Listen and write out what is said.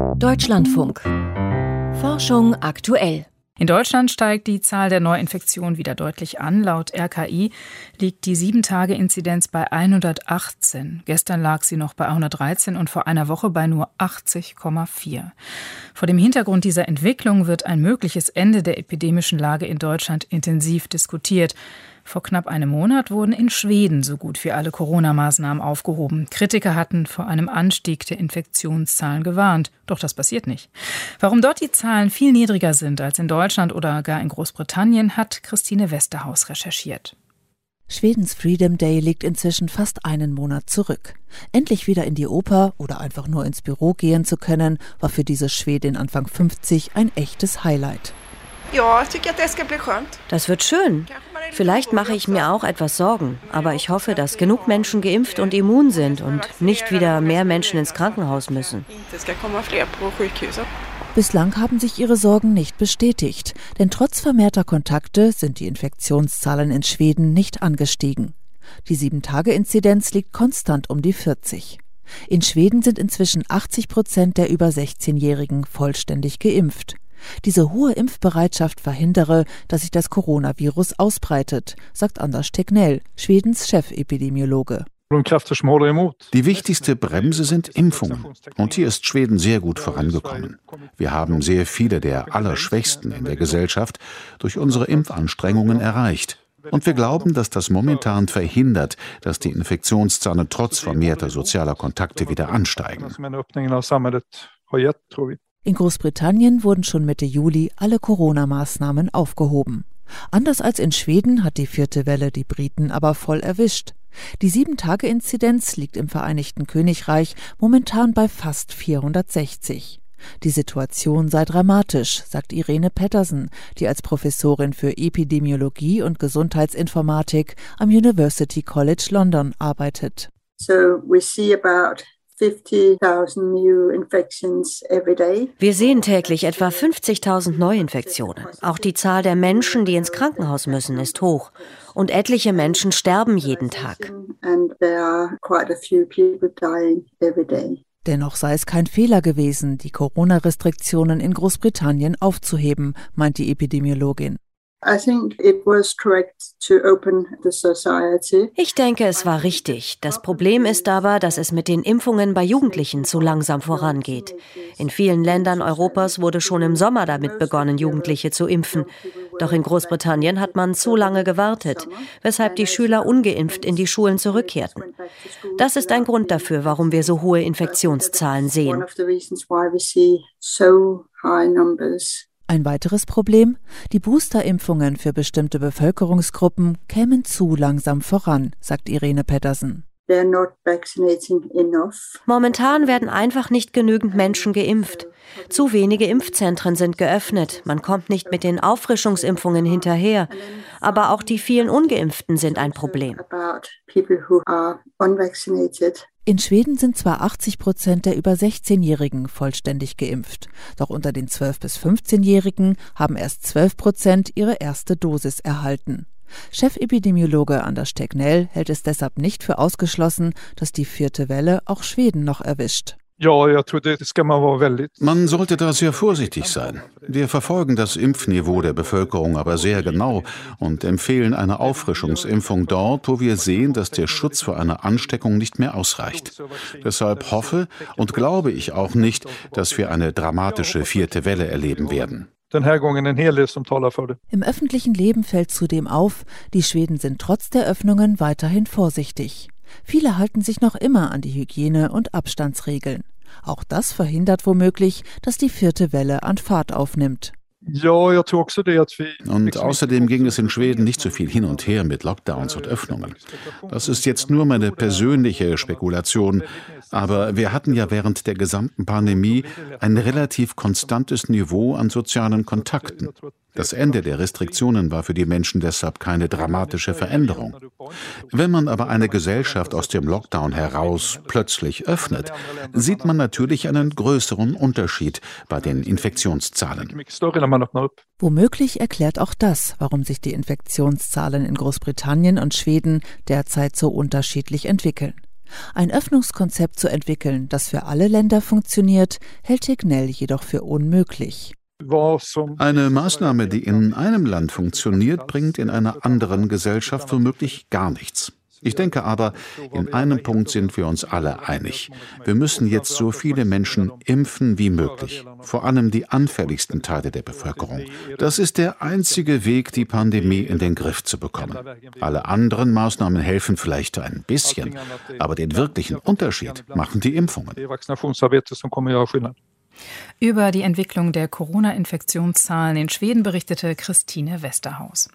Deutschlandfunk. Forschung aktuell. In Deutschland steigt die Zahl der Neuinfektionen wieder deutlich an. Laut RKI liegt die 7-Tage-Inzidenz bei 118. Gestern lag sie noch bei 113 und vor einer Woche bei nur 80,4. Vor dem Hintergrund dieser Entwicklung wird ein mögliches Ende der epidemischen Lage in Deutschland intensiv diskutiert. Vor knapp einem Monat wurden in Schweden so gut wie alle Corona-Maßnahmen aufgehoben. Kritiker hatten vor einem Anstieg der Infektionszahlen gewarnt. Doch das passiert nicht. Warum dort die Zahlen viel niedriger sind als in Deutschland oder gar in Großbritannien, hat Christine Westerhaus recherchiert. Schwedens Freedom Day liegt inzwischen fast einen Monat zurück. Endlich wieder in die Oper oder einfach nur ins Büro gehen zu können, war für diese Schwedin Anfang 50 ein echtes Highlight. Ja, das wird schön. Vielleicht mache ich mir auch etwas Sorgen, aber ich hoffe, dass genug Menschen geimpft und immun sind und nicht wieder mehr Menschen ins Krankenhaus müssen. Bislang haben sich ihre Sorgen nicht bestätigt, denn trotz vermehrter Kontakte sind die Infektionszahlen in Schweden nicht angestiegen. Die 7-Tage-Inzidenz liegt konstant um die 40. In Schweden sind inzwischen 80 Prozent der über 16-Jährigen vollständig geimpft. Diese hohe Impfbereitschaft verhindere, dass sich das Coronavirus ausbreitet, sagt Anders Tegnell, Schwedens Chefepidemiologe. Die wichtigste Bremse sind Impfungen. Und hier ist Schweden sehr gut vorangekommen. Wir haben sehr viele der Allerschwächsten in der Gesellschaft durch unsere Impfanstrengungen erreicht. Und wir glauben, dass das momentan verhindert, dass die Infektionszahlen trotz vermehrter sozialer Kontakte wieder ansteigen. In Großbritannien wurden schon Mitte Juli alle Corona-Maßnahmen aufgehoben. Anders als in Schweden hat die vierte Welle die Briten aber voll erwischt. Die Sieben-Tage-Inzidenz liegt im Vereinigten Königreich momentan bei fast 460. Die Situation sei dramatisch, sagt Irene Patterson, die als Professorin für Epidemiologie und Gesundheitsinformatik am University College London arbeitet. So we see about wir sehen täglich etwa 50.000 Neuinfektionen. Auch die Zahl der Menschen, die ins Krankenhaus müssen, ist hoch. Und etliche Menschen sterben jeden Tag. Dennoch sei es kein Fehler gewesen, die Corona-Restriktionen in Großbritannien aufzuheben, meint die Epidemiologin. Ich denke, es war richtig. Das Problem ist aber, dass es mit den Impfungen bei Jugendlichen zu langsam vorangeht. In vielen Ländern Europas wurde schon im Sommer damit begonnen, Jugendliche zu impfen. Doch in Großbritannien hat man zu lange gewartet, weshalb die Schüler ungeimpft in die Schulen zurückkehrten. Das ist ein Grund dafür, warum wir so hohe Infektionszahlen sehen. Ein weiteres Problem? Die Boosterimpfungen für bestimmte Bevölkerungsgruppen kämen zu langsam voran, sagt Irene Pettersen. Momentan werden einfach nicht genügend Menschen geimpft. Zu wenige Impfzentren sind geöffnet. Man kommt nicht mit den Auffrischungsimpfungen hinterher. Aber auch die vielen ungeimpften sind ein Problem. In Schweden sind zwar 80 Prozent der über 16-Jährigen vollständig geimpft, doch unter den 12- bis 15-Jährigen haben erst 12 Prozent ihre erste Dosis erhalten. Chefepidemiologe Anders Stegnell hält es deshalb nicht für ausgeschlossen, dass die vierte Welle auch Schweden noch erwischt. Man sollte da sehr vorsichtig sein. Wir verfolgen das Impfniveau der Bevölkerung aber sehr genau und empfehlen eine Auffrischungsimpfung dort, wo wir sehen, dass der Schutz vor einer Ansteckung nicht mehr ausreicht. Deshalb hoffe und glaube ich auch nicht, dass wir eine dramatische vierte Welle erleben werden. Im öffentlichen Leben fällt zudem auf, die Schweden sind trotz der Öffnungen weiterhin vorsichtig. Viele halten sich noch immer an die Hygiene- und Abstandsregeln. Auch das verhindert womöglich, dass die vierte Welle an Fahrt aufnimmt. Und außerdem ging es in Schweden nicht so viel hin und her mit Lockdowns und Öffnungen. Das ist jetzt nur meine persönliche Spekulation, aber wir hatten ja während der gesamten Pandemie ein relativ konstantes Niveau an sozialen Kontakten. Das Ende der Restriktionen war für die Menschen deshalb keine dramatische Veränderung. Wenn man aber eine Gesellschaft aus dem Lockdown heraus plötzlich öffnet, sieht man natürlich einen größeren Unterschied bei den Infektionszahlen. Womöglich erklärt auch das, warum sich die Infektionszahlen in Großbritannien und Schweden derzeit so unterschiedlich entwickeln. Ein Öffnungskonzept zu entwickeln, das für alle Länder funktioniert, hält Tegnell jedoch für unmöglich. Eine Maßnahme, die in einem Land funktioniert, bringt in einer anderen Gesellschaft womöglich gar nichts. Ich denke aber, in einem Punkt sind wir uns alle einig. Wir müssen jetzt so viele Menschen impfen wie möglich, vor allem die anfälligsten Teile der Bevölkerung. Das ist der einzige Weg, die Pandemie in den Griff zu bekommen. Alle anderen Maßnahmen helfen vielleicht ein bisschen, aber den wirklichen Unterschied machen die Impfungen. Über die Entwicklung der Corona-Infektionszahlen in Schweden berichtete Christine Westerhaus.